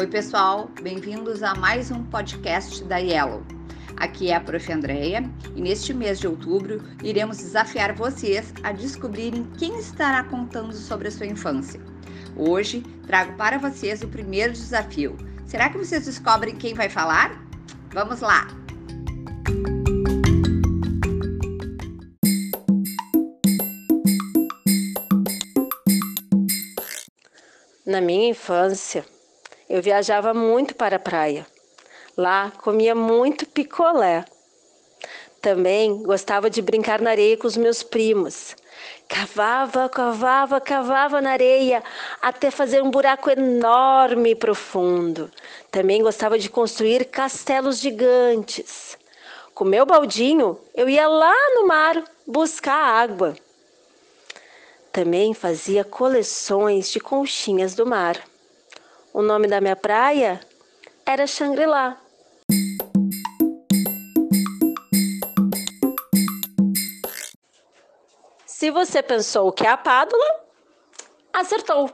Oi, pessoal, bem-vindos a mais um podcast da Yellow. Aqui é a Prof. Andrea e neste mês de outubro iremos desafiar vocês a descobrirem quem estará contando sobre a sua infância. Hoje trago para vocês o primeiro desafio. Será que vocês descobrem quem vai falar? Vamos lá! Na minha infância, eu viajava muito para a praia. Lá comia muito picolé. Também gostava de brincar na areia com os meus primos. Cavava, cavava, cavava na areia até fazer um buraco enorme e profundo. Também gostava de construir castelos gigantes. Com meu baldinho, eu ia lá no mar buscar água. Também fazia coleções de conchinhas do mar. O nome da minha praia era Shangri-La. Se você pensou que é a Pádua, acertou.